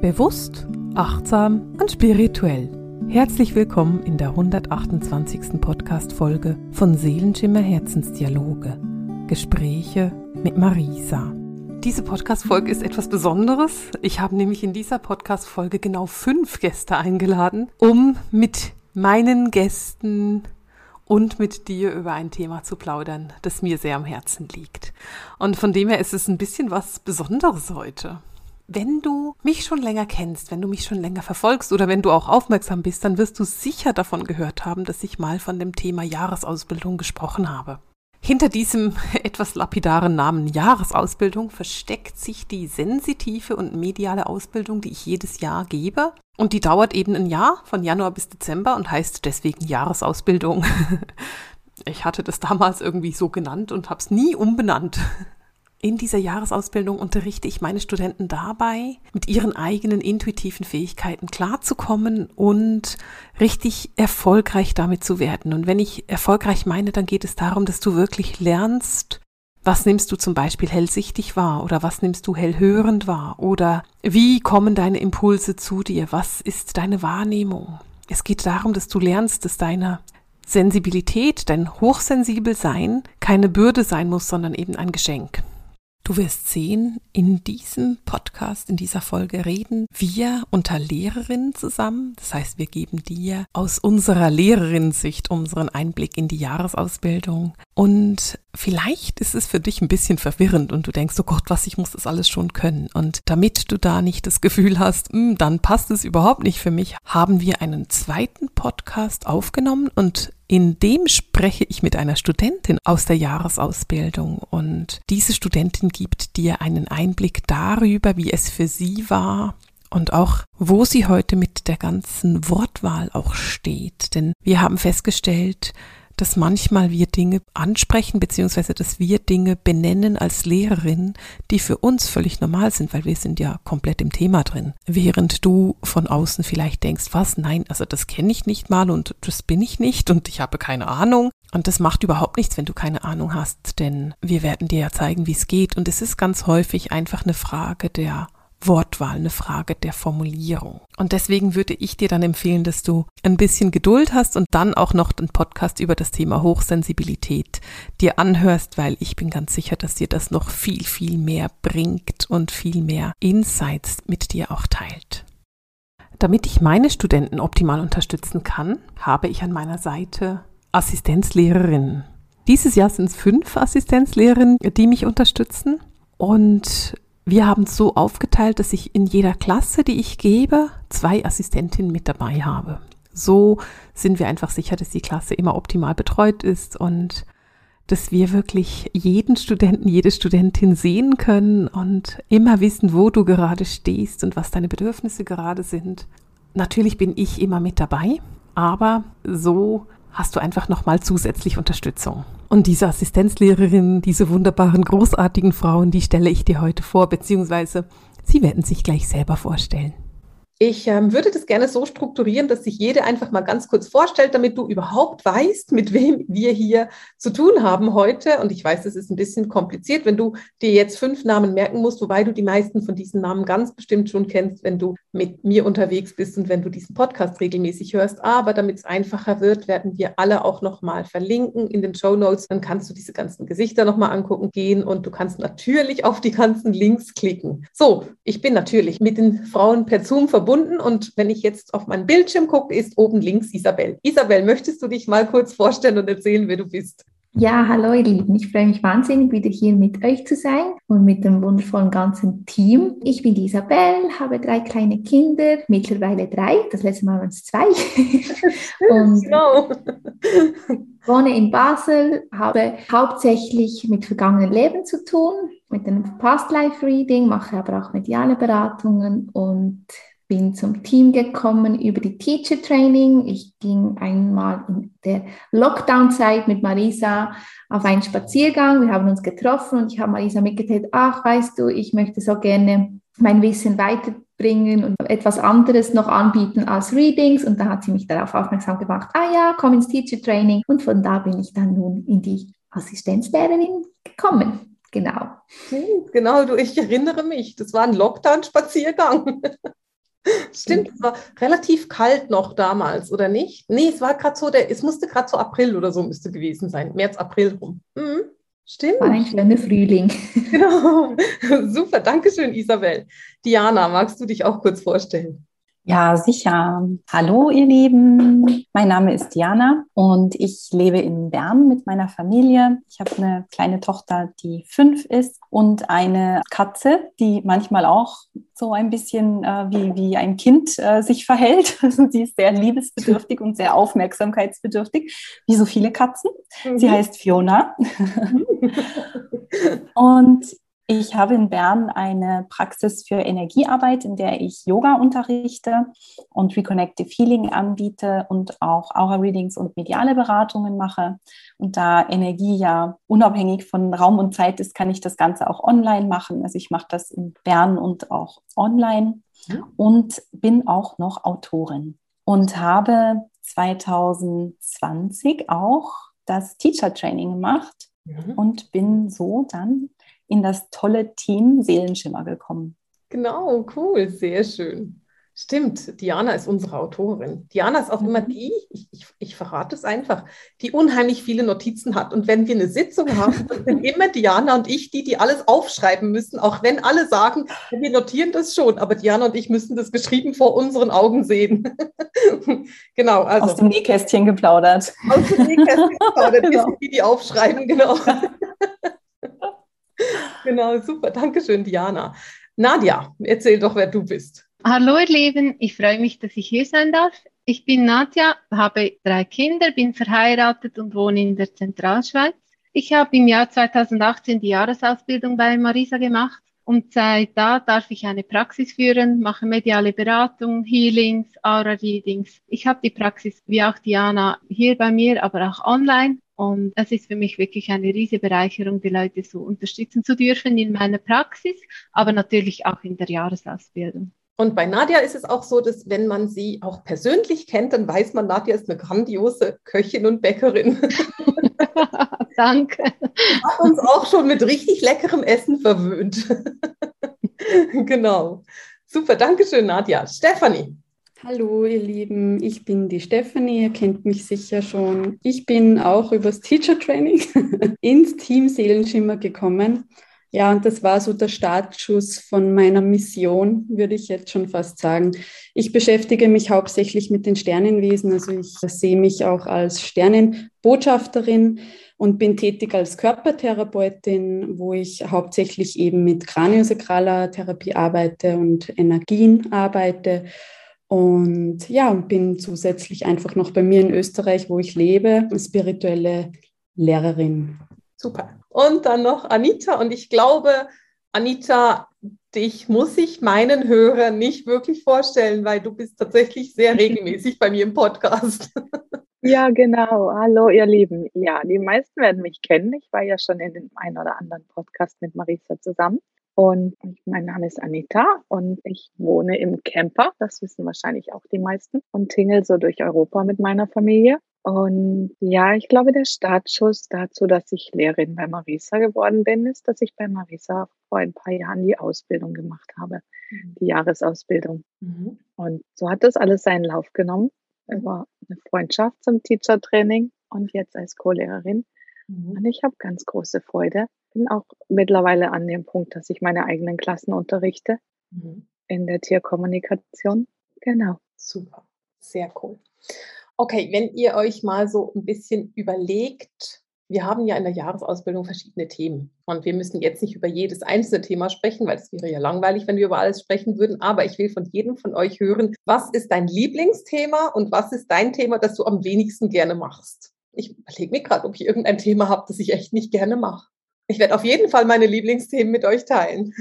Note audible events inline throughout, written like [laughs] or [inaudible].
Bewusst, achtsam und spirituell. Herzlich willkommen in der 128. Podcast-Folge von Seelenschimmer Herzensdialoge. Gespräche mit Marisa. Diese Podcast-Folge ist etwas Besonderes. Ich habe nämlich in dieser Podcast-Folge genau fünf Gäste eingeladen, um mit meinen Gästen und mit dir über ein Thema zu plaudern, das mir sehr am Herzen liegt. Und von dem her ist es ein bisschen was Besonderes heute. Wenn du mich schon länger kennst, wenn du mich schon länger verfolgst oder wenn du auch aufmerksam bist, dann wirst du sicher davon gehört haben, dass ich mal von dem Thema Jahresausbildung gesprochen habe. Hinter diesem [laughs] etwas lapidaren Namen Jahresausbildung versteckt sich die sensitive und mediale Ausbildung, die ich jedes Jahr gebe. Und die dauert eben ein Jahr, von Januar bis Dezember und heißt deswegen Jahresausbildung. [laughs] Ich hatte das damals irgendwie so genannt und habe es nie umbenannt. In dieser Jahresausbildung unterrichte ich meine Studenten dabei, mit ihren eigenen intuitiven Fähigkeiten klarzukommen und richtig erfolgreich damit zu werden. Und wenn ich erfolgreich meine, dann geht es darum, dass du wirklich lernst, was nimmst du zum Beispiel hellsichtig wahr oder was nimmst du hellhörend wahr oder wie kommen deine Impulse zu dir? Was ist deine Wahrnehmung? Es geht darum, dass du lernst, dass deine Sensibilität, dein Hochsensibelsein keine Bürde sein muss, sondern eben ein Geschenk. Du wirst sehen, in diesem Podcast, in dieser Folge reden wir unter Lehrerinnen zusammen. Das heißt, wir geben dir aus unserer Lehrerinnensicht unseren Einblick in die Jahresausbildung. Und vielleicht ist es für dich ein bisschen verwirrend und du denkst, oh Gott, was, ich muss das alles schon können. Und damit du da nicht das Gefühl hast, hm, dann passt es überhaupt nicht für mich, haben wir einen zweiten Podcast aufgenommen und in dem spreche ich mit einer Studentin aus der Jahresausbildung und diese Studentin gibt dir einen Einblick darüber, wie es für sie war und auch wo sie heute mit der ganzen Wortwahl auch steht. Denn wir haben festgestellt, dass manchmal wir Dinge ansprechen, beziehungsweise dass wir Dinge benennen als Lehrerin, die für uns völlig normal sind, weil wir sind ja komplett im Thema drin. Während du von außen vielleicht denkst, was? Nein, also das kenne ich nicht mal und das bin ich nicht und ich habe keine Ahnung. Und das macht überhaupt nichts, wenn du keine Ahnung hast, denn wir werden dir ja zeigen, wie es geht. Und es ist ganz häufig einfach eine Frage der Wortwahl, eine Frage der Formulierung. Und deswegen würde ich dir dann empfehlen, dass du ein bisschen Geduld hast und dann auch noch den Podcast über das Thema Hochsensibilität dir anhörst, weil ich bin ganz sicher, dass dir das noch viel, viel mehr bringt und viel mehr Insights mit dir auch teilt. Damit ich meine Studenten optimal unterstützen kann, habe ich an meiner Seite Assistenzlehrerinnen. Dieses Jahr sind es fünf Assistenzlehrerinnen, die mich unterstützen. Und wir haben es so aufgeteilt, dass ich in jeder Klasse, die ich gebe, zwei Assistentinnen mit dabei habe. So sind wir einfach sicher, dass die Klasse immer optimal betreut ist und dass wir wirklich jeden Studenten, jede Studentin sehen können und immer wissen, wo du gerade stehst und was deine Bedürfnisse gerade sind. Natürlich bin ich immer mit dabei, aber so hast du einfach nochmal zusätzlich Unterstützung. Und diese Assistenzlehrerin, diese wunderbaren, großartigen Frauen, die stelle ich dir heute vor, beziehungsweise sie werden sich gleich selber vorstellen. Ich ähm, würde das gerne so strukturieren, dass sich jede einfach mal ganz kurz vorstellt, damit du überhaupt weißt, mit wem wir hier zu tun haben heute. Und ich weiß, es ist ein bisschen kompliziert, wenn du dir jetzt fünf Namen merken musst, wobei du die meisten von diesen Namen ganz bestimmt schon kennst, wenn du mit mir unterwegs bist und wenn du diesen Podcast regelmäßig hörst. Aber damit es einfacher wird, werden wir alle auch nochmal verlinken in den Show Notes. Dann kannst du diese ganzen Gesichter nochmal angucken gehen und du kannst natürlich auf die ganzen Links klicken. So, ich bin natürlich mit den Frauen per Zoom verbunden verbunden. Und wenn ich jetzt auf meinen Bildschirm gucke, ist oben links Isabel. Isabel, möchtest du dich mal kurz vorstellen und erzählen, wer du bist? Ja, hallo ihr Lieben. Ich freue mich wahnsinnig, wieder hier mit euch zu sein und mit dem wundervollen ganzen Team. Ich bin Isabel, habe drei kleine Kinder, mittlerweile drei. Das letzte Mal waren es zwei. [laughs] und genau. wohne in Basel, habe hauptsächlich mit vergangenen Leben zu tun, mit einem Past Life Reading, mache aber auch mediale Beratungen und bin zum Team gekommen über die Teacher Training. Ich ging einmal in der Lockdown-Zeit mit Marisa auf einen Spaziergang. Wir haben uns getroffen und ich habe Marisa mitgeteilt, ach, weißt du, ich möchte so gerne mein Wissen weiterbringen und etwas anderes noch anbieten als Readings. Und da hat sie mich darauf aufmerksam gemacht, ah ja, komm ins Teacher Training. Und von da bin ich dann nun in die Assistenzlehrerin gekommen. Genau. Genau, du, ich erinnere mich, das war ein Lockdown-Spaziergang. [laughs] Stimmt, es war relativ kalt noch damals, oder nicht? Nee, es war gerade so, der, es musste gerade so April oder so müsste gewesen sein. März, April rum. Mhm. Stimmt. War ein schöner Frühling. [laughs] Genau. Super, danke schön, Isabel. Diana, magst du dich auch kurz vorstellen? Ja, sicher. Hallo, ihr Lieben. Mein Name ist Diana und ich lebe in Bern mit meiner Familie. Ich habe eine kleine Tochter, die fünf ist und eine Katze, die manchmal auch so ein bisschen äh, wie, wie ein Kind äh, sich verhält. [laughs] Also sie ist sehr liebesbedürftig und sehr aufmerksamkeitsbedürftig, wie so viele Katzen. Mhm. Sie heißt Fiona. [laughs] und ich habe in Bern eine Praxis für Energiearbeit, in der ich Yoga unterrichte und Reconnective Healing anbiete und auch Aura-Readings und mediale Beratungen mache. Und da Energie ja unabhängig von Raum und Zeit ist, kann ich das Ganze auch online machen. Also ich mache das in Bern und auch online und bin auch noch Autorin und habe 2020 auch das Teacher Training gemacht mhm. und bin so dann in das tolle Team Seelenschimmer gekommen. Genau, cool, sehr schön. Stimmt, Diana ist unsere Autorin. Diana ist auch mhm. immer die, ich, ich, ich, verrate es einfach, die unheimlich viele Notizen hat. Und wenn wir eine Sitzung haben, dann sind immer Diana und ich die, die alles aufschreiben müssen, auch wenn alle sagen, wir notieren das schon, aber Diana und ich müssen das geschrieben vor unseren Augen sehen. [laughs] genau. Also, aus dem Nähkästchen geplaudert. Aus dem Nähkästchen geplaudert, [laughs] genau. wir sind die, die aufschreiben, genau. [laughs] [laughs] Genau, super. Dankeschön, Diana. Nadja, erzähl doch, wer du bist. Hallo, ihr Lieben. Ich freue mich, dass ich hier sein darf. Ich bin Nadja, habe drei Kinder, bin verheiratet und wohne in der Zentralschweiz. Ich habe im Jahr 2018 die Jahresausbildung bei Marisa gemacht und seit da darf ich eine Praxis führen, mache mediale Beratung, Healings, Aura-Readings. Ich habe die Praxis wie auch Diana hier bei mir, aber auch online und es ist für mich wirklich eine riesige Bereicherung, die Leute so unterstützen zu dürfen in meiner Praxis, aber natürlich auch in der Jahresausbildung. Und bei Nadja ist es auch so, dass wenn man sie auch persönlich kennt, dann weiß man, Nadja ist eine grandiose Köchin und Bäckerin. [laughs] Danke. Hat uns auch schon mit richtig leckerem Essen verwöhnt. [laughs] genau. Super, danke schön, Nadja. Stefanie. Hallo, ihr Lieben, ich bin die Stefanie, ihr kennt mich sicher schon. Ich bin auch übers Teacher Training [laughs] ins Team Seelenschimmer gekommen. Ja, und das war so der Startschuss von meiner Mission, würde ich jetzt schon fast sagen. Ich beschäftige mich hauptsächlich mit den Sternenwesen, also ich sehe mich auch als Sternenbotschafterin und bin tätig als Körpertherapeutin, wo ich hauptsächlich eben mit Kraniosakraler Therapie arbeite und Energien arbeite und ja, bin zusätzlich einfach noch bei mir in Österreich, wo ich lebe, spirituelle Lehrerin. Super. Und dann noch Anita. Und ich glaube, Anita, dich muss ich meinen Hörern nicht wirklich vorstellen, weil du bist tatsächlich sehr [laughs] regelmäßig bei mir im Podcast. [laughs] Ja, genau. Hallo, ihr Lieben. Ja, die meisten werden mich kennen. Ich war ja schon in dem einen oder anderen Podcast mit Marisa zusammen. Und mein Name ist Anita und ich wohne im Camper. Das wissen wahrscheinlich auch die meisten. Und tingel so durch Europa mit meiner Familie. Und ja, ich glaube, der Startschuss dazu, dass ich Lehrerin bei Marisa geworden bin, ist, dass ich bei Marisa vor ein paar Jahren die Ausbildung gemacht habe, mhm. die Jahresausbildung. Mhm. Und so hat das alles seinen Lauf genommen. Über eine Freundschaft zum Teacher Training und jetzt als Co-Lehrerin. Mhm. Und ich habe ganz große Freude, bin auch mittlerweile an dem Punkt, dass ich meine eigenen Klassen unterrichte mhm. in der Tierkommunikation. Genau. Super, sehr cool. Okay, wenn ihr euch mal so ein bisschen überlegt, wir haben ja in der Jahresausbildung verschiedene Themen und wir müssen jetzt nicht über jedes einzelne Thema sprechen, weil es wäre ja langweilig, wenn wir über alles sprechen würden. Aber ich will von jedem von euch hören, was ist dein Lieblingsthema und was ist dein Thema, das du am wenigsten gerne machst? Ich überlege mir gerade, ob ich irgendein Thema habe, das ich echt nicht gerne mache. Ich werde auf jeden Fall meine Lieblingsthemen mit euch teilen.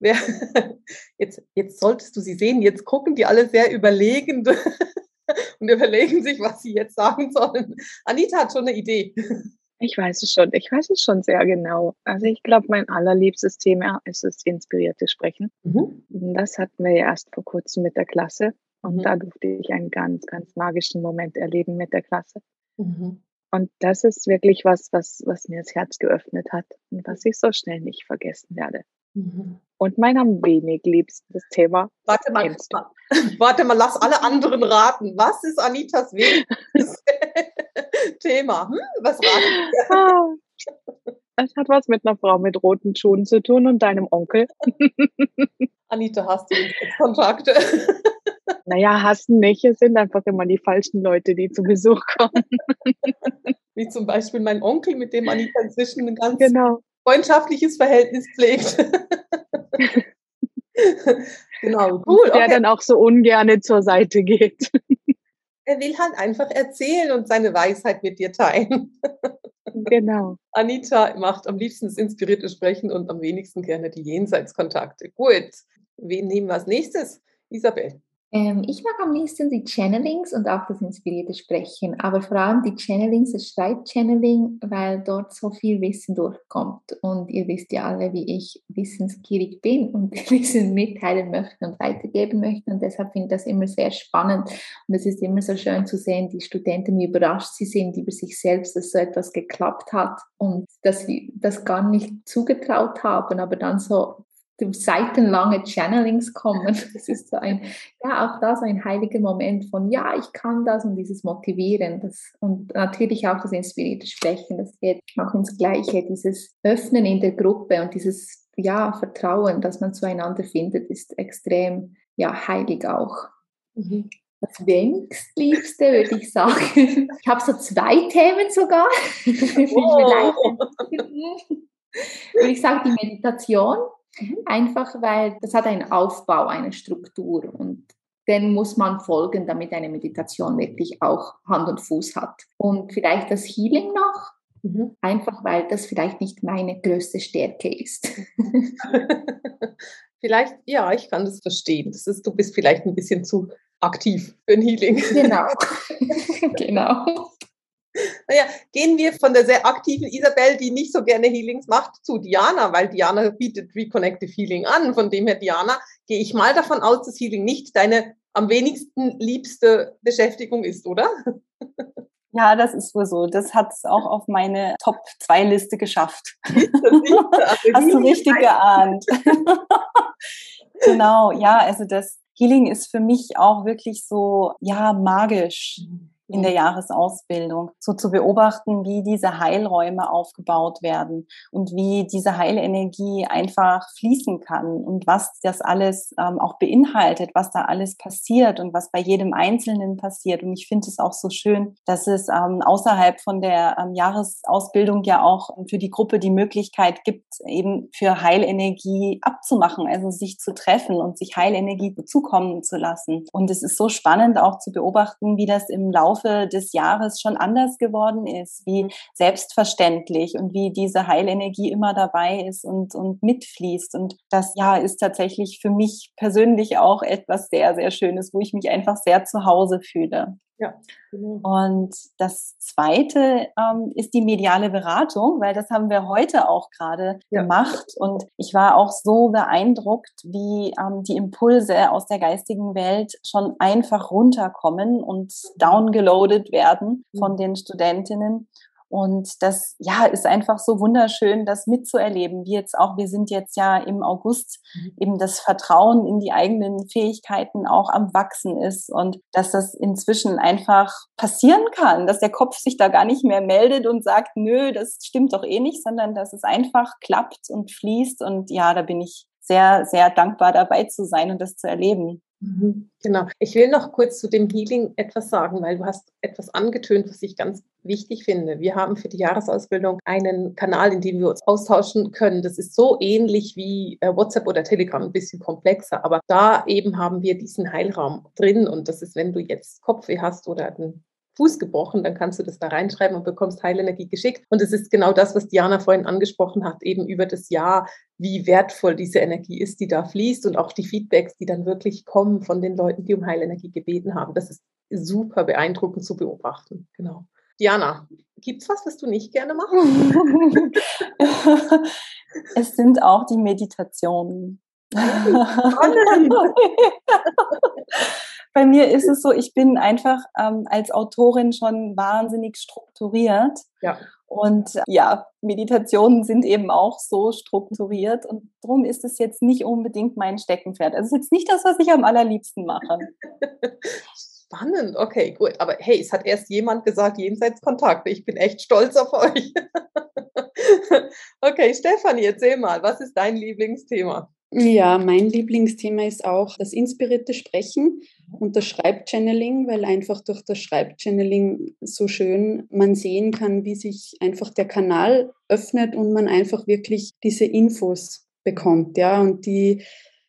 [laughs] jetzt, jetzt solltest du sie sehen. Jetzt gucken die alle sehr überlegend [laughs] und überlegen sich, was sie jetzt sagen sollen. Anita hat schon eine Idee. Ich weiß es schon. Ich weiß es schon sehr genau. Also ich glaube, mein allerliebstes Thema ist das inspirierte Sprechen. Mhm. Das hatten wir ja erst vor kurzem mit der Klasse. Und mhm. da durfte ich einen ganz, ganz magischen Moment erleben mit der Klasse. Mhm. Und das ist wirklich was, was, was mir das Herz geöffnet hat und was ich so schnell nicht vergessen werde. Mhm. Und mein am wenig liebstes Thema. Warte mal, [laughs] warte mal, lass alle anderen raten. Was ist Anitas wenigstes [laughs] Thema? Hm? Was raten ah, Es hat was mit einer Frau mit roten Schuhen zu tun und deinem Onkel. [laughs] Anita, hast du Kontakte? Naja, hassen nicht. Es sind einfach immer die falschen Leute, die zu Besuch [laughs] kommen. Wie zum Beispiel mein Onkel, mit dem Anita inzwischen ein ganz genau. freundschaftliches Verhältnis pflegt. [laughs] genau, cool. Der okay. dann auch so ungerne zur Seite geht. Er will halt einfach erzählen und seine Weisheit mit dir teilen. Genau. Anita macht am liebsten das inspirierte Sprechen und am wenigsten gerne die Jenseitskontakte. Gut. Wen nehmen wir als nächstes? Isabel. Ähm, ich mag am liebsten die Channelings und auch das inspirierte Sprechen, aber vor allem die Channelings, das Schreibchanneling, weil dort so viel Wissen durchkommt. Und ihr wisst ja alle, wie ich wissensgierig bin und [laughs] Wissen mitteilen möchte und weitergeben möchte. Und deshalb finde ich das immer sehr spannend. Und es ist immer so schön zu sehen, die Studenten, wie überrascht sie sind über sich selbst, dass so etwas geklappt hat und dass sie das gar nicht zugetraut haben, aber dann so seitenlange Channelings kommen. [laughs] Das ist so ein, ja, auch da so ein heiliger Moment von, ja, ich kann das und dieses Motivieren. Das, und natürlich auch das inspirierte Sprechen, das geht auch ins Gleiche. Dieses Öffnen in der Gruppe und dieses, ja, Vertrauen, dass man zueinander findet, ist extrem, ja, heilig auch. Mhm. Das wenigstliebste würde ich sagen. [laughs] Ich habe so zwei Themen sogar. [laughs] Oh. würde ich sagen, die Meditation Mhm. Einfach weil das hat einen Aufbau, eine Struktur und den muss man folgen, damit eine Meditation wirklich auch Hand und Fuß hat. Und vielleicht das Healing noch, mhm. einfach weil das vielleicht nicht meine größte Stärke ist. [laughs] vielleicht, ja, ich kann das verstehen. Das ist, du bist vielleicht ein bisschen zu aktiv für ein Healing. Genau. [laughs] [laughs] genau. Naja, gehen wir von der sehr aktiven Isabel, die nicht so gerne Healings macht, zu Diana, weil Diana bietet Reconnective Healing an. Von dem her, Diana, gehe ich mal davon aus, dass Healing nicht deine am wenigsten liebste Beschäftigung ist, oder? Ja, das ist wohl so. Das hat es auch auf meine Top-2-Liste geschafft. Also [laughs] Hast du richtig geahnt. [laughs] genau, ja, also das Healing ist für mich auch wirklich so, ja, magisch. Mhm in der Jahresausbildung, so zu beobachten, wie diese Heilräume aufgebaut werden und wie diese Heilenergie einfach fließen kann und was das alles ähm, auch beinhaltet, was da alles passiert und was bei jedem Einzelnen passiert. Und ich finde es auch so schön, dass es ähm, außerhalb von der ähm, Jahresausbildung ja auch für die Gruppe die Möglichkeit gibt, eben für Heilenergie abzumachen, also sich zu treffen und sich Heilenergie zukommen zu lassen. Und es ist so spannend auch zu beobachten, wie das im Laufe Laufe des Jahres schon anders geworden ist, wie selbstverständlich und wie diese Heilenergie immer dabei ist und, und mitfließt. Und das ja ist tatsächlich für mich persönlich auch etwas sehr, sehr Schönes, wo ich mich einfach sehr zu Hause fühle. Ja, genau. Und das zweite ähm, ist die mediale Beratung, weil das haben wir heute auch gerade ja. gemacht. Und ich war auch so beeindruckt, wie ähm, die Impulse aus der geistigen Welt schon einfach runterkommen und downgeloadet werden von mhm. den Studentinnen. Und das, ja, ist einfach so wunderschön, das mitzuerleben. Wie jetzt auch, wir sind jetzt ja im August mhm. eben das Vertrauen in die eigenen Fähigkeiten auch am Wachsen ist und dass das inzwischen einfach passieren kann, dass der Kopf sich da gar nicht mehr meldet und sagt, nö, das stimmt doch eh nicht, sondern dass es einfach klappt und fließt. Und ja, da bin ich sehr, sehr dankbar dabei zu sein und das zu erleben. Mhm, genau. Ich will noch kurz zu dem Healing etwas sagen, weil du hast etwas angetönt, was ich ganz wichtig finde. Wir haben für die Jahresausbildung einen Kanal, in dem wir uns austauschen können. Das ist so ähnlich wie äh, WhatsApp oder Telegram, ein bisschen komplexer, aber da eben haben wir diesen Heilraum drin und das ist, wenn du jetzt Kopfweh hast oder einen Fuß gebrochen, dann kannst du das da reinschreiben und bekommst Heilenergie geschickt. Und es ist genau das, was Diana vorhin angesprochen hat, eben über das Jahr, wie wertvoll diese Energie ist, die da fließt und auch die Feedbacks, die dann wirklich kommen von den Leuten, die um Heilenergie gebeten haben. Das ist super beeindruckend zu beobachten. Genau. Diana, gibt's was, was du nicht gerne machst? [laughs] es sind auch die Meditationen. [laughs] Bei mir ist es so, ich bin einfach ähm, als Autorin schon wahnsinnig strukturiert. Ja. Und ja, Meditationen sind eben auch so strukturiert und darum ist es jetzt nicht unbedingt mein Steckenpferd. Also es ist jetzt nicht das, was ich am allerliebsten mache. [laughs] Spannend, okay, gut. Aber hey, es hat erst jemand gesagt, jenseits Kontakte. Ich bin echt stolz auf euch. [laughs] okay, Stefanie, erzähl mal, was ist dein Lieblingsthema? Ja, mein Lieblingsthema ist auch das inspirierte Sprechen und das Schreibchanneling, weil einfach durch das Schreibchanneling so schön man sehen kann, wie sich einfach der Kanal öffnet und man einfach wirklich diese Infos bekommt, ja, und die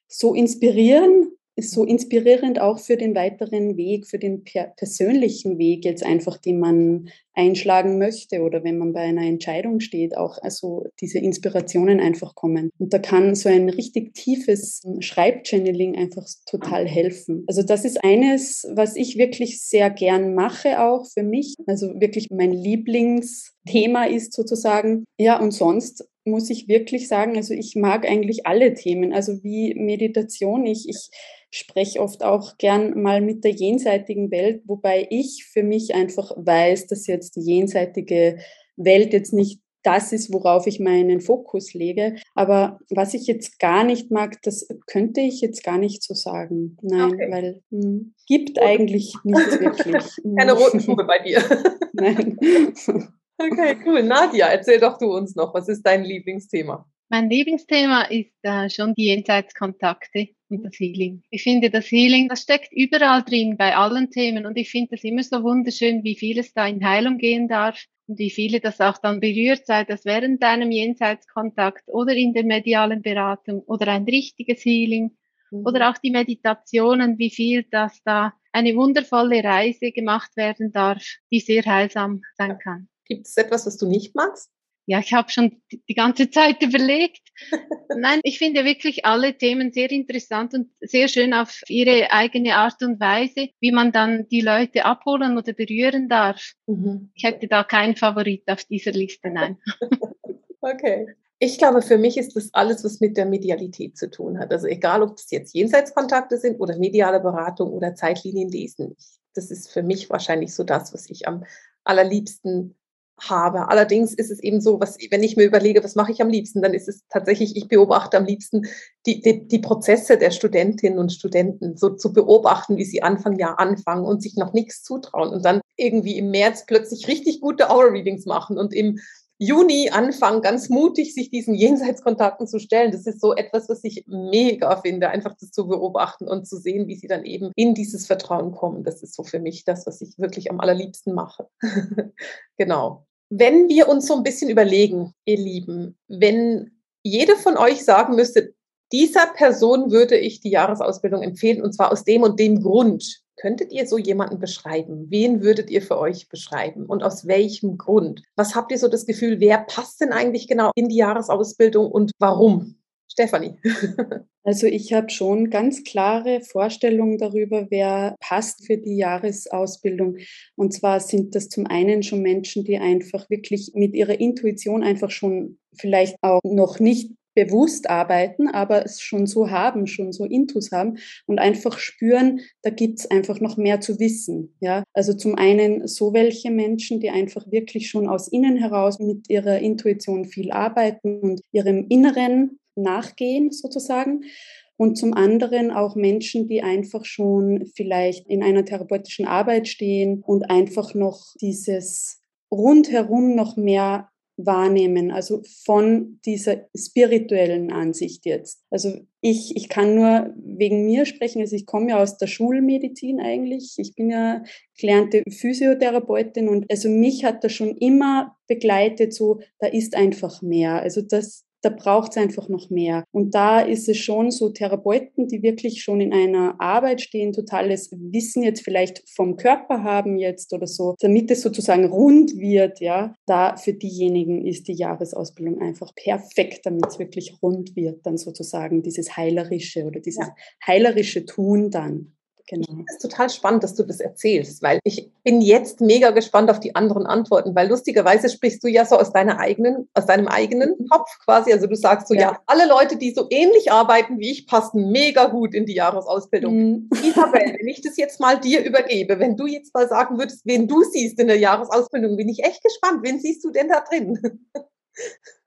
so inspirieren ist so inspirierend auch für den weiteren Weg, für den per persönlichen Weg jetzt einfach, den man einschlagen möchte oder wenn man bei einer Entscheidung steht, auch also diese Inspirationen einfach kommen. Und da kann so ein richtig tiefes Schreibchanneling einfach total helfen. Also das ist eines, was ich wirklich sehr gern mache auch für mich. Also wirklich mein Lieblingsthema ist sozusagen. Ja, und sonst muss ich wirklich sagen, also ich mag eigentlich alle Themen, also wie Meditation. Ich, ich spreche oft auch gern mal mit der jenseitigen Welt, wobei ich für mich einfach weiß, dass jetzt die jenseitige Welt jetzt nicht das ist, worauf ich meinen Fokus lege. Aber was ich jetzt gar nicht mag, das könnte ich jetzt gar nicht so sagen. Nein, okay. weil mh, hm, gibt eigentlich nichts wirklich. [laughs] Keine roten Schuhe bei dir. [laughs] Nein. [laughs] Okay, cool. Nadja, erzähl doch du uns noch, was ist dein Lieblingsthema? Mein Lieblingsthema ist äh, schon die Jenseitskontakte und das Healing. Ich finde, das Healing, das steckt überall drin, bei allen Themen. Und ich finde das immer so wunderschön, wie viel es da in Heilung gehen darf und wie viele das auch dann berührt, sei das während deinem Jenseitskontakt oder in der medialen Beratung oder ein richtiges Healing mhm. oder auch die Meditationen, wie viel das da eine wundervolle Reise gemacht werden darf, die sehr heilsam sein kann. Gibt es etwas, was du nicht magst? Ja, ich habe schon die ganze Zeit [laughs] überlegt. [laughs] Nein, ich finde wirklich alle Themen sehr interessant und sehr schön auf ihre eigene Art und Weise, wie man dann die Leute abholen oder berühren darf. Mhm. Ich hätte da keinen Favorit auf dieser Liste, nein. [laughs] okay. Ich glaube, für mich ist das alles, was mit der Medialität zu tun hat. Also egal, ob es jetzt Jenseitskontakte sind oder mediale Beratung oder Zeitlinien lesen. Das ist für mich wahrscheinlich so das, was ich am allerliebsten habe. Allerdings ist es eben so, was, wenn ich mir überlege, was mache ich am liebsten, dann ist es tatsächlich, ich beobachte am liebsten die, die, die Prozesse der Studentinnen und Studenten, so zu beobachten, wie sie Anfang Jahr anfangen und sich noch nichts zutrauen und dann irgendwie im März plötzlich richtig gute Hour-Readings machen und im Juni anfangen, ganz mutig sich diesen Jenseitskontakten zu stellen. Das ist so etwas, was ich mega finde, einfach das zu beobachten und zu sehen, wie sie dann eben in dieses Vertrauen kommen. Das ist so für mich das, was ich wirklich am allerliebsten mache. [laughs] genau. Wenn wir uns so ein bisschen überlegen, ihr Lieben, wenn jede von euch sagen müsste, dieser Person würde ich die Jahresausbildung empfehlen und zwar aus dem und dem Grund. Könntet ihr so jemanden beschreiben? Wen würdet ihr für euch beschreiben und aus welchem Grund? Was habt ihr so das Gefühl, wer passt denn eigentlich genau in die Jahresausbildung und warum? Stefanie. [laughs] Also ich habe schon ganz klare Vorstellungen darüber, wer passt für die Jahresausbildung. Und zwar sind das zum einen schon Menschen, die einfach wirklich mit ihrer Intuition einfach schon vielleicht auch noch nicht bewusst arbeiten, aber es schon so haben, schon so Intus haben und einfach spüren, da gibt es einfach noch mehr zu wissen. Ja? Also zum einen so welche Menschen, die einfach wirklich schon aus innen heraus mit ihrer Intuition viel arbeiten und ihrem Inneren nachgehen sozusagen. Und zum anderen auch Menschen, die einfach schon vielleicht in einer therapeutischen Arbeit stehen und einfach noch dieses rundherum noch mehr wahrnehmen, also von dieser spirituellen Ansicht jetzt. Also ich, ich kann nur wegen mir sprechen, also ich komme ja aus der Schulmedizin eigentlich, ich bin ja gelernte Physiotherapeutin und also mich hat das schon immer begleitet, so da ist einfach mehr. Also das, da braucht es einfach noch mehr. Und da ist es schon so Therapeuten, die wirklich schon in einer Arbeit stehen, totales Wissen jetzt vielleicht vom Körper haben jetzt oder so, damit es sozusagen rund wird, ja, da für diejenigen ist die Jahresausbildung einfach perfekt, damit es wirklich rund wird, dann sozusagen dieses heilerische oder dieses heilerische Tun dann. Genau. Ich finde es total spannend, dass du das erzählst, weil ich bin jetzt mega gespannt auf die anderen Antworten, weil lustigerweise sprichst du ja so aus deiner eigenen, aus deinem eigenen mhm. Kopf quasi. Also du sagst so, ja. ja, alle Leute, die so ähnlich arbeiten wie ich, passen mega gut in die Jahresausbildung. Mhm. Isabel, wenn ich das jetzt mal dir übergebe, wenn du jetzt mal sagen würdest, wen du siehst in der Jahresausbildung, bin ich echt gespannt. Wen siehst du denn da drin?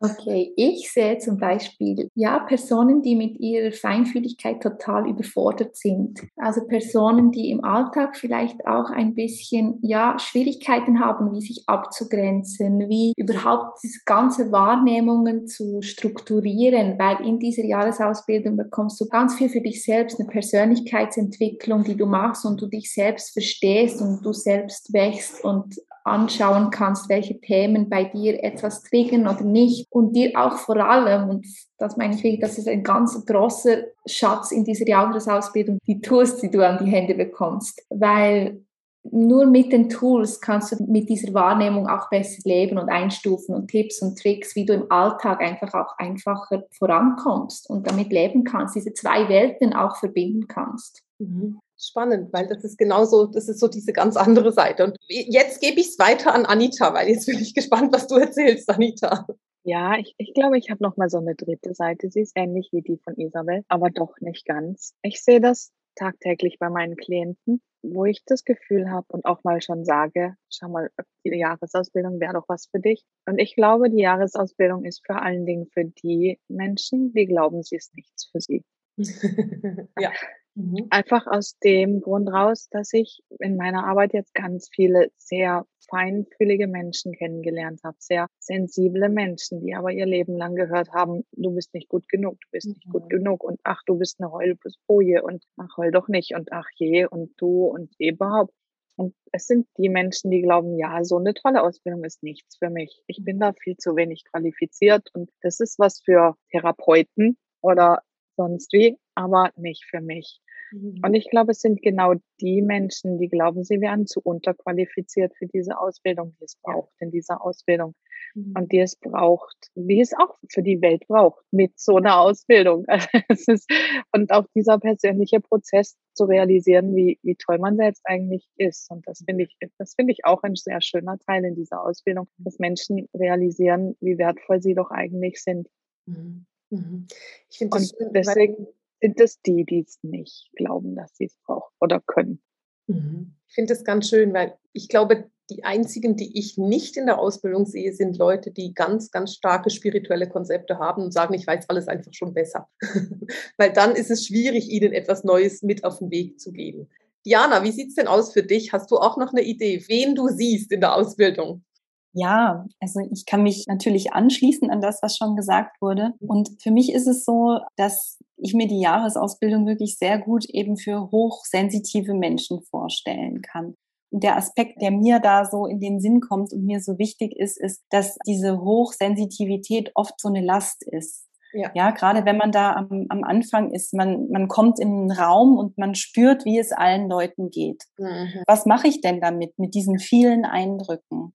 Okay, ich sehe zum Beispiel, ja, Personen, die mit ihrer Feinfühligkeit total überfordert sind. Also Personen, die im Alltag vielleicht auch ein bisschen, ja, Schwierigkeiten haben, wie sich abzugrenzen, wie überhaupt diese ganze Wahrnehmungen zu strukturieren, weil in dieser Jahresausbildung bekommst du ganz viel für dich selbst, eine Persönlichkeitsentwicklung, die du machst und du dich selbst verstehst und du selbst wächst und anschauen kannst, welche Themen bei dir etwas triggern oder nicht. Und dir auch vor allem, und das meine ich wirklich, das ist ein ganz großer Schatz in dieser Jahresausbildung, die Tools, die du an die Hände bekommst, weil nur mit den Tools kannst du mit dieser Wahrnehmung auch besser leben und einstufen und Tipps und Tricks, wie du im Alltag einfach auch einfacher vorankommst und damit leben kannst, diese zwei Welten auch verbinden kannst. Mhm spannend, weil das ist genauso, das ist so diese ganz andere Seite. Und jetzt gebe ich es weiter an Anita, weil jetzt bin ich gespannt, was du erzählst, Anita. Ja, ich, ich glaube, ich habe noch mal so eine dritte Seite. Sie ist ähnlich wie die von Isabel, aber doch nicht ganz. Ich sehe das tagtäglich bei meinen Klienten, wo ich das Gefühl habe und auch mal schon sage, schau mal, die Jahresausbildung wäre doch was für dich. Und ich glaube, die Jahresausbildung ist vor allen Dingen für die Menschen, die glauben, sie ist nichts für sie. [laughs] ja. Mhm. Einfach aus dem Grund raus, dass ich in meiner Arbeit jetzt ganz viele sehr feinfühlige Menschen kennengelernt habe, sehr sensible Menschen, die aber ihr Leben lang gehört haben, du bist nicht gut genug, du bist nicht gut mhm. genug und ach, du bist eine Heulboje und ach, heul doch nicht und ach je und du und überhaupt. Und es sind die Menschen, die glauben, ja, so eine tolle Ausbildung ist nichts für mich. Ich bin da viel zu wenig qualifiziert und das ist was für Therapeuten oder sonst wie, aber nicht für mich. Mhm. Und ich glaube, es sind genau die Menschen, die glauben, sie wären zu unterqualifiziert für diese Ausbildung, die es braucht in dieser Ausbildung. Mhm. Und die es braucht, wie es auch für die Welt braucht, mit so einer Ausbildung. [laughs] ist, und auch dieser persönliche Prozess zu realisieren, wie, wie toll man selbst eigentlich ist. Und das finde ich, das finde ich auch ein sehr schöner Teil in dieser Ausbildung, dass Menschen realisieren, wie wertvoll sie doch eigentlich sind. Mhm. Mhm. Ich finde das und deswegen sind es die, die es nicht glauben, dass sie es brauchen oder können. Mhm. Ich finde das ganz schön, weil ich glaube, die einzigen, die ich nicht in der Ausbildung sehe, sind Leute, die ganz, ganz starke spirituelle Konzepte haben und sagen, ich weiß alles einfach schon besser. [laughs] weil dann ist es schwierig, ihnen etwas Neues mit auf den Weg zu geben. Diana, wie sieht es denn aus für dich? Hast du auch noch eine Idee, wen du siehst in der Ausbildung? Ja, also ich kann mich natürlich anschließen an das, was schon gesagt wurde. Und für mich ist es so, dass ich mir die Jahresausbildung wirklich sehr gut eben für hochsensitive Menschen vorstellen kann. Und der Aspekt, der mir da so in den Sinn kommt und mir so wichtig ist, ist, dass diese Hochsensitivität oft so eine Last ist. Ja, ja gerade wenn man da am, am Anfang ist, man, man kommt in einen Raum und man spürt, wie es allen Leuten geht. Mhm. Was mache ich denn damit, mit diesen vielen Eindrücken?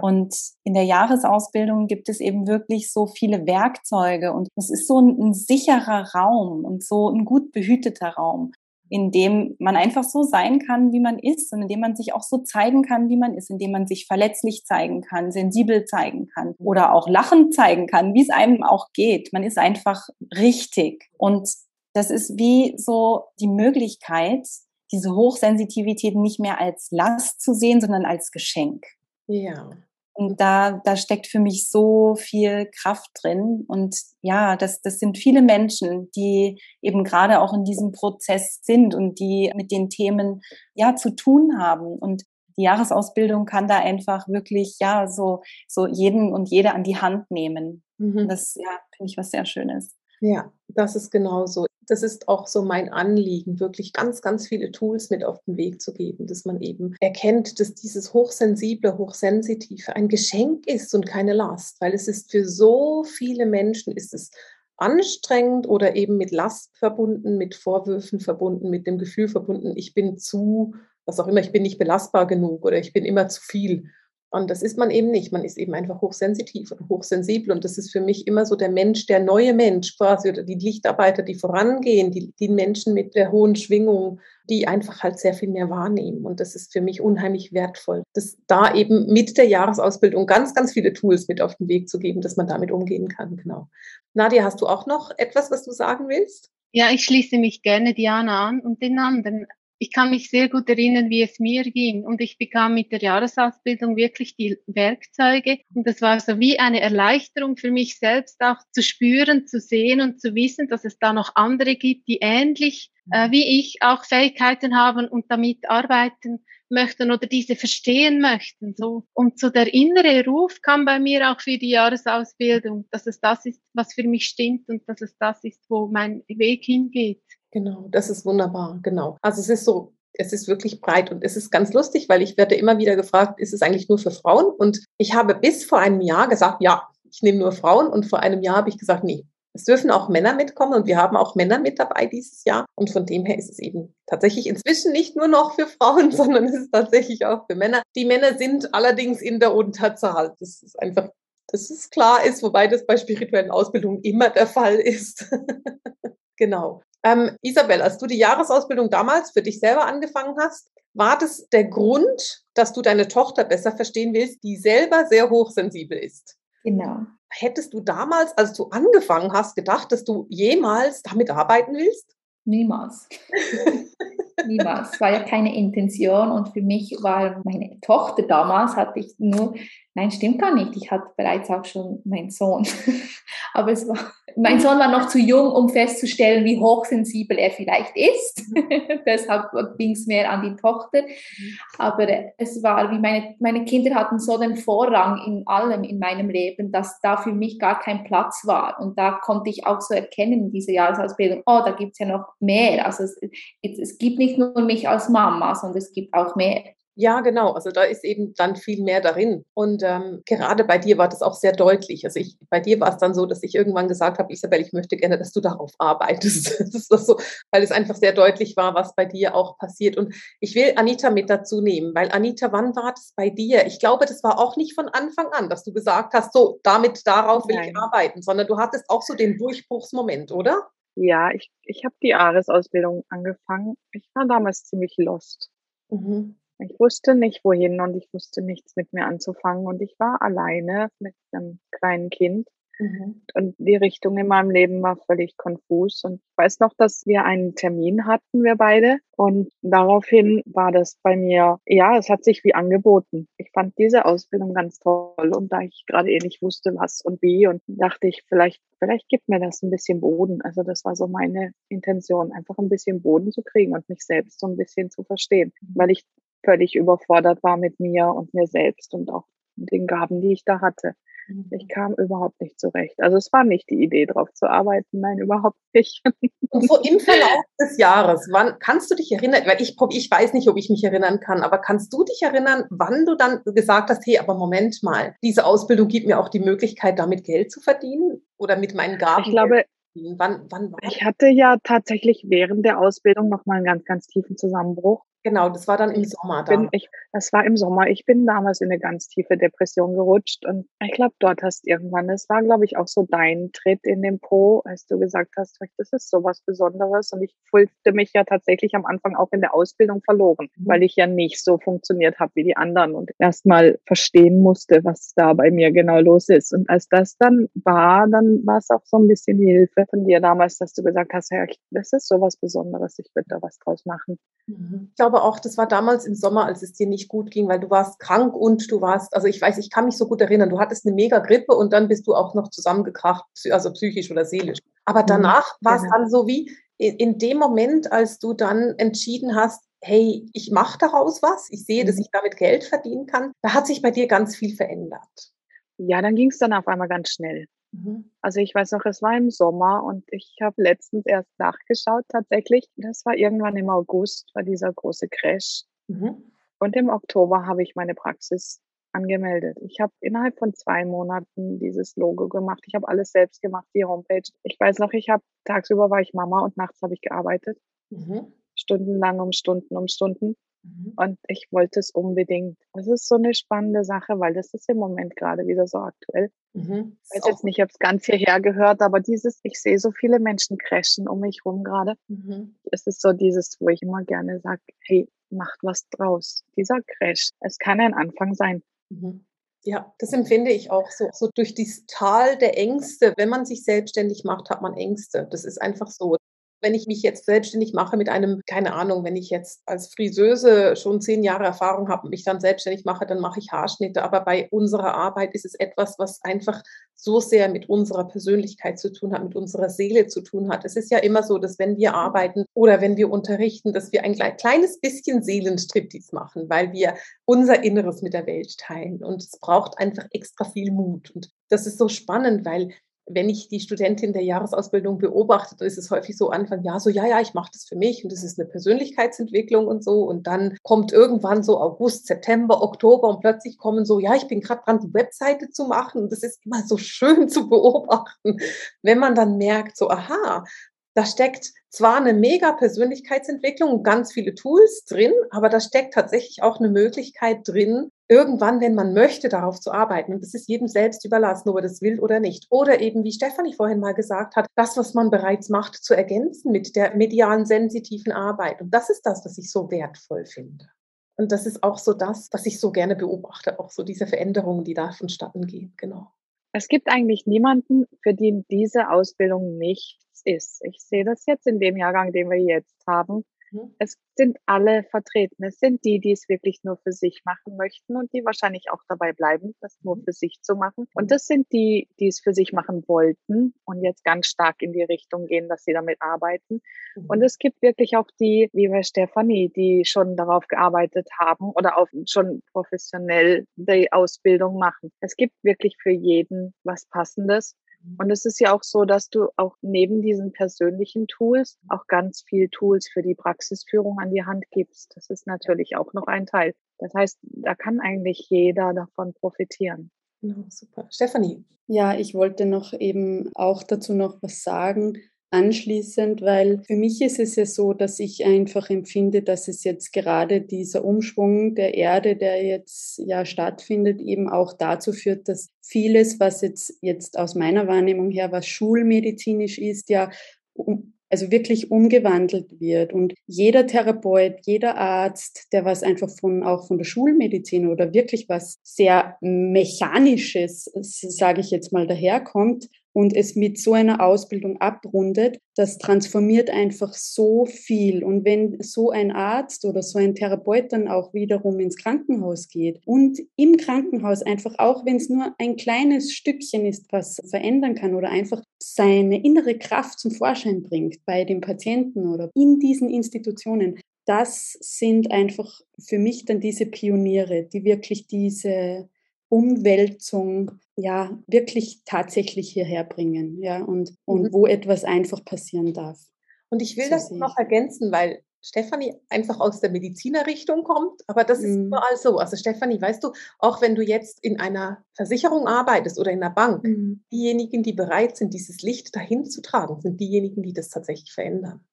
Und in der Jahresausbildung gibt es eben wirklich so viele Werkzeuge und es ist so ein, ein sicherer Raum und so ein gut behüteter Raum in dem man einfach so sein kann, wie man ist und in dem man sich auch so zeigen kann, wie man ist, in dem man sich verletzlich zeigen kann, sensibel zeigen kann oder auch lachend zeigen kann, wie es einem auch geht. Man ist einfach richtig. Und das ist wie so die Möglichkeit, diese Hochsensitivität nicht mehr als Last zu sehen, sondern als Geschenk. Ja. Und da, da steckt für mich so viel Kraft drin. Und ja, das, das sind viele Menschen, die eben gerade auch in diesem Prozess sind und die mit den Themen ja zu tun haben. Und die Jahresausbildung kann da einfach wirklich ja so, so jeden und jede an die Hand nehmen. Mhm. Das ja, finde ich was sehr Schönes. Ja, das ist genauso. Das ist auch so mein Anliegen, wirklich ganz, ganz viele Tools mit auf den Weg zu geben, dass man eben erkennt, dass dieses Hochsensible, Hochsensitive ein Geschenk ist und keine Last, weil es ist für so viele Menschen ist es anstrengend oder eben mit Last verbunden, mit Vorwürfen verbunden, mit dem Gefühl verbunden, ich bin zu, was auch immer, ich bin nicht belastbar genug oder ich bin immer zu viel. Und das ist man eben nicht. Man ist eben einfach hochsensitiv und hochsensibel. Und das ist für mich immer so der Mensch, der neue Mensch quasi, oder die Lichtarbeiter, die vorangehen, die, die Menschen mit der hohen Schwingung, die einfach halt sehr viel mehr wahrnehmen. Und das ist für mich unheimlich wertvoll, dass da eben mit der Jahresausbildung ganz, ganz viele Tools mit auf den Weg zu geben, dass man damit umgehen kann. Genau. Nadia, hast du auch noch etwas, was du sagen willst? Ja, ich schließe mich gerne Diana an und den anderen ich kann mich sehr gut erinnern, wie es mir ging. Und ich bekam mit der Jahresausbildung wirklich die Werkzeuge. Und das war so wie eine Erleichterung für mich selbst auch zu spüren, zu sehen und zu wissen, dass es da noch andere gibt, die ähnlich äh, wie ich auch Fähigkeiten haben und damit arbeiten möchten oder diese verstehen möchten. So. Und so der innere Ruf kam bei mir auch für die Jahresausbildung, dass es das ist, was für mich stimmt und dass es das ist, wo mein Weg hingeht. Genau, das ist wunderbar, genau. Also es ist so, es ist wirklich breit und es ist ganz lustig, weil ich werde immer wieder gefragt, ist es eigentlich nur für Frauen? Und ich habe bis vor einem Jahr gesagt, ja, ich nehme nur Frauen und vor einem Jahr habe ich gesagt, nee, es dürfen auch Männer mitkommen und wir haben auch Männer mit dabei dieses Jahr. Und von dem her ist es eben tatsächlich inzwischen nicht nur noch für Frauen, [laughs] sondern es ist tatsächlich auch für Männer. Die Männer sind allerdings in der Unterzahl. Das ist einfach, dass es klar ist, wobei das bei spirituellen Ausbildungen immer der Fall ist. [laughs] genau. Ähm, Isabel, als du die Jahresausbildung damals für dich selber angefangen hast, war das der Grund, dass du deine Tochter besser verstehen willst, die selber sehr hochsensibel ist? Genau. Hättest du damals, als du angefangen hast, gedacht, dass du jemals damit arbeiten willst? Niemals. [laughs] Niemals. Es war ja keine Intention und für mich war meine Tochter damals, hatte ich nur, nein, stimmt gar nicht, ich hatte bereits auch schon meinen Sohn. [laughs] Aber es war, mein Sohn war noch zu jung, um festzustellen, wie hochsensibel er vielleicht ist. [laughs] Deshalb ging es mehr an die Tochter. Aber es war wie meine, meine Kinder hatten so den Vorrang in allem in meinem Leben, dass da für mich gar kein Platz war. Und da konnte ich auch so erkennen in dieser Jahresausbildung, oh, da gibt es ja noch mehr. Also es, es, es gibt nicht nur mich als Mama, sondern es gibt auch mehr. Ja, genau. Also da ist eben dann viel mehr darin. Und ähm, gerade bei dir war das auch sehr deutlich. Also ich, bei dir war es dann so, dass ich irgendwann gesagt habe, Isabel, ich möchte gerne, dass du darauf arbeitest. [laughs] das ist das so, weil es einfach sehr deutlich war, was bei dir auch passiert. Und ich will Anita mit dazu nehmen, weil Anita, wann war das bei dir? Ich glaube, das war auch nicht von Anfang an, dass du gesagt hast, so, damit, darauf will Nein. ich arbeiten, sondern du hattest auch so den Durchbruchsmoment, oder? Ja, ich, ich habe die Ares-Ausbildung angefangen. Ich war damals ziemlich lost. Mhm. Ich wusste nicht, wohin und ich wusste nichts mit mir anzufangen und ich war alleine mit einem kleinen Kind. Mhm. Und die Richtung in meinem Leben war völlig konfus. Und ich weiß noch, dass wir einen Termin hatten, wir beide. Und daraufhin war das bei mir, ja, es hat sich wie angeboten. Ich fand diese Ausbildung ganz toll. Und da ich gerade eh nicht wusste, was und wie, und dachte ich, vielleicht, vielleicht gibt mir das ein bisschen Boden. Also das war so meine Intention, einfach ein bisschen Boden zu kriegen und mich selbst so ein bisschen zu verstehen. Weil ich völlig überfordert war mit mir und mir selbst und auch den Gaben, die ich da hatte. Ich mhm. kam überhaupt nicht zurecht. Also es war nicht die Idee, drauf zu arbeiten. Nein, überhaupt [laughs] nicht. Und so im Verlauf des Jahres, wann kannst du dich erinnern, weil ich, ich weiß nicht, ob ich mich erinnern kann, aber kannst du dich erinnern, wann du dann gesagt hast, hey, aber Moment mal, diese Ausbildung gibt mir auch die Möglichkeit, damit Geld zu verdienen oder mit meinen Gaben? Ich glaube, Wann, wann war ich hatte ja tatsächlich während der Ausbildung noch mal einen ganz, ganz tiefen Zusammenbruch. Genau, das war dann im Sommer. Bin ich, das war im Sommer. Ich bin damals in eine ganz tiefe Depression gerutscht und ich glaube, dort hast irgendwann, das war, glaube ich, auch so dein Tritt in den Po, als du gesagt hast, das ist so was Besonderes und ich fühlte mich ja tatsächlich am Anfang auch in der Ausbildung verloren, mhm. weil ich ja nicht so funktioniert habe wie die anderen und erstmal verstehen musste, was da bei mir genau los ist. Und als das dann war, dann war es auch so ein bisschen die Hilfe von dir damals, dass du gesagt hast, ja, das ist so was Besonderes, ich würde da was draus machen. Mhm. Ich glaube, auch, das war damals im Sommer, als es dir nicht gut ging, weil du warst krank und du warst, also ich weiß, ich kann mich so gut erinnern, du hattest eine mega Grippe und dann bist du auch noch zusammengekracht, also psychisch oder seelisch. Aber mhm. danach war es dann so wie in, in, dem Moment, als du dann entschieden hast, hey, ich mache daraus was, ich sehe, dass mhm. ich damit Geld verdienen kann, da hat sich bei dir ganz viel verändert. Ja, dann ging es dann auf einmal ganz schnell. Mhm. Also ich weiß noch, es war im Sommer und ich habe letztens erst nachgeschaut tatsächlich. Das war irgendwann im August, war dieser große Crash. Mhm. Und im Oktober habe ich meine Praxis angemeldet. Ich habe innerhalb von zwei Monaten dieses Logo gemacht. Ich habe alles selbst gemacht, die Homepage. Ich weiß noch, ich habe tagsüber war ich Mama und nachts habe ich gearbeitet. Mhm. Stundenlang um Stunden um Stunden. Mhm. Und ich wollte es unbedingt. Das ist so eine spannende Sache, weil das ist im Moment gerade wieder so aktuell. Mhm. Ich weiß jetzt nicht, ob es ganz hierher gehört, aber dieses, ich sehe so viele Menschen crashen um mich rum gerade. Mhm. Es ist so dieses, wo ich immer gerne sage, hey, macht was draus. Dieser Crash, es kann ein Anfang sein. Mhm. Ja, das empfinde ich auch so, so durch dieses Tal der Ängste. Wenn man sich selbstständig macht, hat man Ängste. Das ist einfach so wenn ich mich jetzt selbstständig mache mit einem, keine Ahnung, wenn ich jetzt als Friseuse schon zehn Jahre Erfahrung habe und mich dann selbstständig mache, dann mache ich Haarschnitte. Aber bei unserer Arbeit ist es etwas, was einfach so sehr mit unserer Persönlichkeit zu tun hat, mit unserer Seele zu tun hat. Es ist ja immer so, dass wenn wir arbeiten oder wenn wir unterrichten, dass wir ein kleines bisschen Seelenstriptease machen, weil wir unser Inneres mit der Welt teilen. Und es braucht einfach extra viel Mut. Und das ist so spannend, weil wenn ich die Studentin der Jahresausbildung beobachte, dann ist es häufig so Anfang, ja, so, ja, ja, ich mache das für mich und das ist eine Persönlichkeitsentwicklung und so. Und dann kommt irgendwann so August, September, Oktober und plötzlich kommen so, ja, ich bin gerade dran, die Webseite zu machen. Und das ist immer so schön zu beobachten, wenn man dann merkt, so, aha, da steckt zwar eine mega Persönlichkeitsentwicklung und ganz viele Tools drin, aber da steckt tatsächlich auch eine Möglichkeit drin, irgendwann, wenn man möchte, darauf zu arbeiten. Und das ist jedem selbst überlassen, ob er das will oder nicht. Oder eben, wie Stefanie vorhin mal gesagt hat, das, was man bereits macht, zu ergänzen mit der medialen, sensitiven Arbeit. Und das ist das, was ich so wertvoll finde. Und das ist auch so das, was ich so gerne beobachte, auch so diese Veränderungen, die da vonstatten gehen. Genau. Es gibt eigentlich niemanden, für den diese Ausbildung nicht ist. Ich sehe das jetzt in dem Jahrgang, den wir jetzt haben. Mhm. Es sind alle vertreten. Es sind die, die es wirklich nur für sich machen möchten und die wahrscheinlich auch dabei bleiben, das nur mhm. für sich zu machen. Und das sind die, die es für sich machen wollten und jetzt ganz stark in die Richtung gehen, dass sie damit arbeiten. Mhm. Und es gibt wirklich auch die, wie bei Stefanie, die schon darauf gearbeitet haben oder auch schon professionell die Ausbildung machen. Es gibt wirklich für jeden was Passendes. Und es ist ja auch so, dass du auch neben diesen persönlichen Tools auch ganz viel Tools für die Praxisführung an die Hand gibst. Das ist natürlich auch noch ein Teil. Das heißt, da kann eigentlich jeder davon profitieren. Ja, super. Stefanie. Ja, ich wollte noch eben auch dazu noch was sagen anschließend, weil für mich ist es ja so, dass ich einfach empfinde, dass es jetzt gerade dieser Umschwung der Erde, der jetzt ja stattfindet, eben auch dazu führt, dass vieles, was jetzt, jetzt aus meiner Wahrnehmung her, was schulmedizinisch ist, ja also wirklich umgewandelt wird. Und jeder Therapeut, jeder Arzt, der was einfach von, auch von der Schulmedizin oder wirklich was sehr Mechanisches, sage ich jetzt mal, daherkommt, und es mit so einer Ausbildung abrundet, das transformiert einfach so viel. Und wenn so ein Arzt oder so ein Therapeut dann auch wiederum ins Krankenhaus geht und im Krankenhaus einfach auch, wenn es nur ein kleines Stückchen ist, was verändern kann oder einfach seine innere Kraft zum Vorschein bringt bei den Patienten oder in diesen Institutionen, das sind einfach für mich dann diese Pioniere, die wirklich diese Umwälzung ja wirklich tatsächlich hierher bringen, ja, und, und mhm. wo etwas einfach passieren darf. Und ich will so das noch ergänzen, weil Stefanie einfach aus der Medizinerrichtung kommt, aber das ist mhm. überall so. Also Stefanie, weißt du, auch wenn du jetzt in einer Versicherung arbeitest oder in einer Bank, mhm. diejenigen, die bereit sind, dieses Licht dahin zu tragen, sind diejenigen, die das tatsächlich verändern.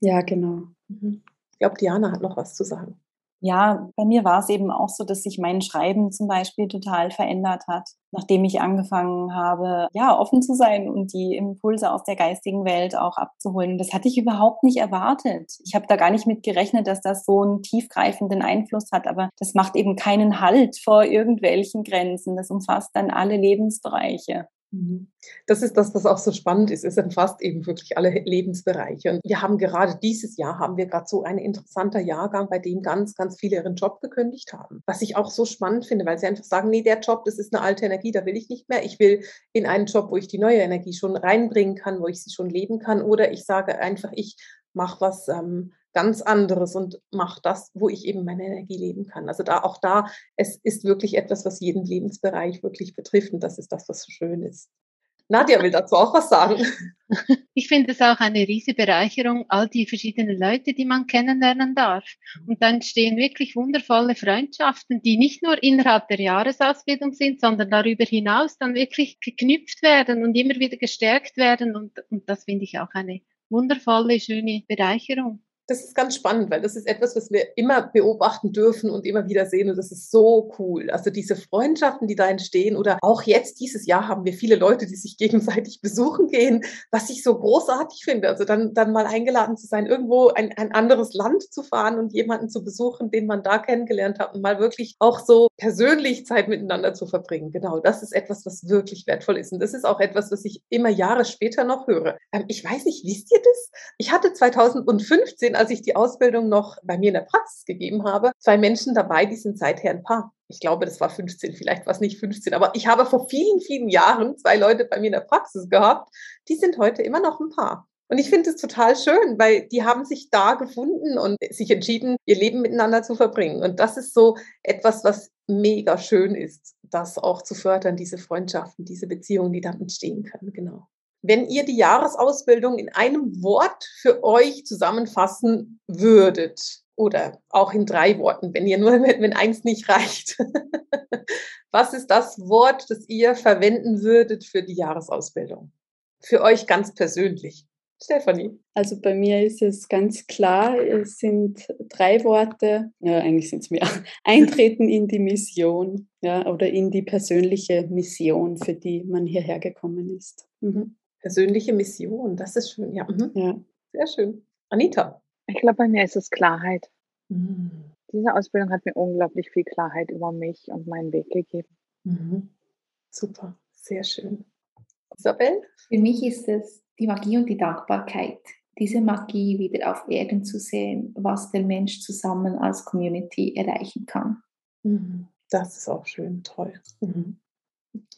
Ja, genau. Mhm. Ich glaube, Diana hat noch was zu sagen. Ja, bei mir war es eben auch so, dass sich mein Schreiben zum Beispiel total verändert hat, nachdem ich angefangen habe, ja, offen zu sein und die Impulse aus der geistigen Welt auch abzuholen. Das hatte ich überhaupt nicht erwartet. Ich habe da gar nicht mit gerechnet, dass das so einen tiefgreifenden Einfluss hat, aber das macht eben keinen Halt vor irgendwelchen Grenzen. Das umfasst dann alle Lebensbereiche. Mhm. Das ist das, was auch so spannend ist. Es umfasst eben wirklich alle Lebensbereiche. Und wir haben gerade dieses Jahr, haben wir gerade so ein interessanter Jahrgang, bei dem ganz, ganz viele ihren Job gekündigt haben. Was ich auch so spannend finde, weil sie einfach sagen, nee, der Job, das ist eine alte Energie, da will ich nicht mehr. Ich will in einen Job, wo ich die neue Energie schon reinbringen kann, wo ich sie schon leben kann. Oder ich sage einfach, ich mache was ähm, ganz anderes und mache das, wo ich eben meine Energie leben kann. Also da auch da, es ist wirklich etwas, was jeden Lebensbereich wirklich betrifft und das ist das, was so schön ist. Nadja will dazu auch was sagen. [laughs] Ich finde es auch eine riesige Bereicherung, all die verschiedenen Leute, die man kennenlernen darf. Und dann stehen wirklich wundervolle Freundschaften, die nicht nur innerhalb der Jahresausbildung sind, sondern darüber hinaus dann wirklich geknüpft werden und immer wieder gestärkt werden. Und, und das finde ich auch eine wundervolle, schöne Bereicherung. Das ist ganz spannend, weil das ist etwas, was wir immer beobachten dürfen und immer wieder sehen. Und das ist so cool. Also diese Freundschaften, die da entstehen oder auch jetzt dieses Jahr haben wir viele Leute, die sich gegenseitig besuchen gehen, was ich so großartig finde. Also dann, dann mal eingeladen zu sein, irgendwo ein, ein anderes Land zu fahren und jemanden zu besuchen, den man da kennengelernt hat und mal wirklich auch so persönlich Zeit miteinander zu verbringen. Genau, das ist etwas, was wirklich wertvoll ist. Und das ist auch etwas, was ich immer Jahre später noch höre. Ähm, ich weiß nicht, wisst ihr das? Ich hatte 2015 als ich die Ausbildung noch bei mir in der Praxis gegeben habe, zwei Menschen dabei, die sind seither ein Paar. Ich glaube, das war 15, vielleicht war es nicht 15, aber ich habe vor vielen, vielen Jahren zwei Leute bei mir in der Praxis gehabt, die sind heute immer noch ein Paar. Und ich finde es total schön, weil die haben sich da gefunden und sich entschieden, ihr Leben miteinander zu verbringen. Und das ist so etwas, was mega schön ist, das auch zu fördern, diese Freundschaften, diese Beziehungen, die dann entstehen können. Genau wenn ihr die Jahresausbildung in einem Wort für euch zusammenfassen würdet, oder auch in drei Worten, wenn ihr nur, [laughs] wenn eins nicht reicht. [laughs] Was ist das Wort, das ihr verwenden würdet für die Jahresausbildung? Für euch ganz persönlich. Stefanie. Also bei mir ist es ganz klar, es sind drei Worte, ja, eigentlich sind es mehr. [laughs] Eintreten in die Mission, ja, oder in die persönliche Mission, für die man hierher gekommen ist. Mhm. Persönliche Mission, das ist schön, ja. Mhm. ja. Sehr schön. Anita. Ich glaube, bei mir ist es Klarheit. Mhm. Diese Ausbildung hat mir unglaublich viel Klarheit über mich und meinen Weg gegeben. Mhm. Super, sehr schön. Isabel? Für mich ist es die Magie und die Dankbarkeit. Diese Magie wieder auf Erden zu sehen, was der Mensch zusammen als Community erreichen kann. Mhm. Das ist auch schön, toll. Mhm.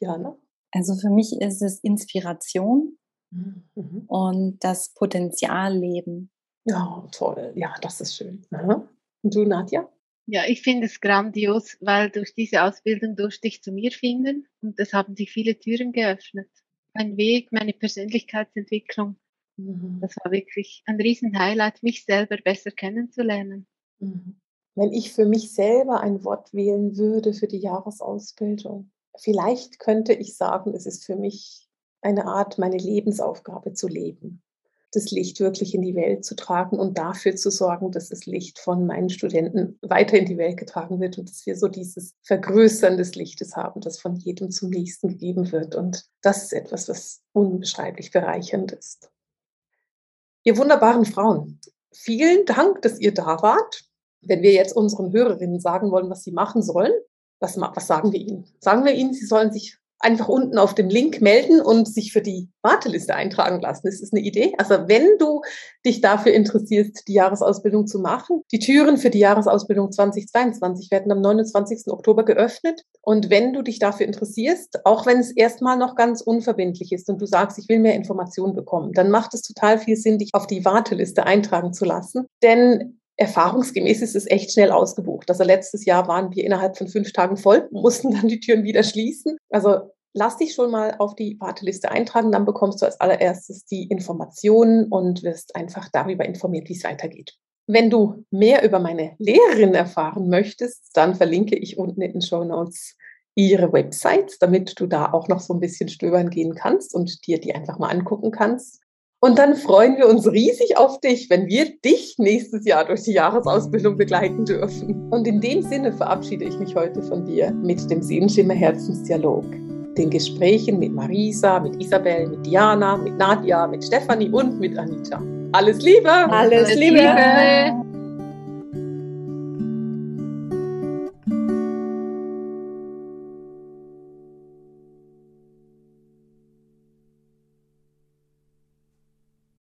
Jana? Also für mich ist es Inspiration mhm. und das Potenzial leben. Ja, toll. Ja, das ist schön. Aha. Und du, Nadja? Ja, ich finde es grandios, weil durch diese Ausbildung durfte ich zu mir finden und es haben sich viele Türen geöffnet. Mein Weg, meine Persönlichkeitsentwicklung, mhm. das war wirklich ein Riesenhighlight, mich selber besser kennenzulernen. Mhm. Wenn ich für mich selber ein Wort wählen würde für die Jahresausbildung, vielleicht könnte ich sagen, es ist für mich eine Art, meine Lebensaufgabe zu leben, das Licht wirklich in die Welt zu tragen und dafür zu sorgen, dass das Licht von meinen Studenten weiter in die Welt getragen wird und dass wir so dieses Vergrößern des Lichtes haben, das von jedem zum nächsten gegeben wird. Und das ist etwas, was unbeschreiblich bereichernd ist. Ihr wunderbaren Frauen, vielen Dank, dass ihr da wart. Wenn wir jetzt unseren Hörerinnen sagen wollen, was sie machen sollen, was, was sagen wir ihnen? Sagen wir ihnen, sie sollen sich einfach unten auf dem Link melden und sich für die Warteliste eintragen lassen. Das ist eine Idee. Also wenn du dich dafür interessierst, die Jahresausbildung zu machen, die Türen für die Jahresausbildung 2022 werden am 29. Oktober geöffnet. Und wenn du dich dafür interessierst, auch wenn es erstmal noch ganz unverbindlich ist und du sagst, ich will mehr Informationen bekommen, dann macht es total viel Sinn, dich auf die Warteliste eintragen zu lassen. Denn erfahrungsgemäß ist es echt schnell ausgebucht. Also letztes Jahr waren wir innerhalb von fünf Tagen voll, [laughs] mussten dann die Türen wieder schließen. Also lass dich schon mal auf die Warteliste eintragen, dann bekommst du als allererstes die Informationen und wirst einfach darüber informiert, wie es weitergeht. Wenn du mehr über meine Lehrerin erfahren möchtest, dann verlinke ich unten in den Show Notes ihre Website, damit du da auch noch so ein bisschen stöbern gehen kannst und dir die einfach mal angucken kannst. Und dann freuen wir uns riesig auf dich, wenn wir dich nächstes Jahr durch die Jahresausbildung begleiten dürfen. Und in dem Sinne verabschiede ich mich heute von dir mit dem Sehenschimmer Herzensdialog. Den Gesprächen mit Marisa, mit Isabel, mit Diana, mit Nadja, mit Stefanie und mit Anita. Alles Liebe! Alles, Liebe. Liebe.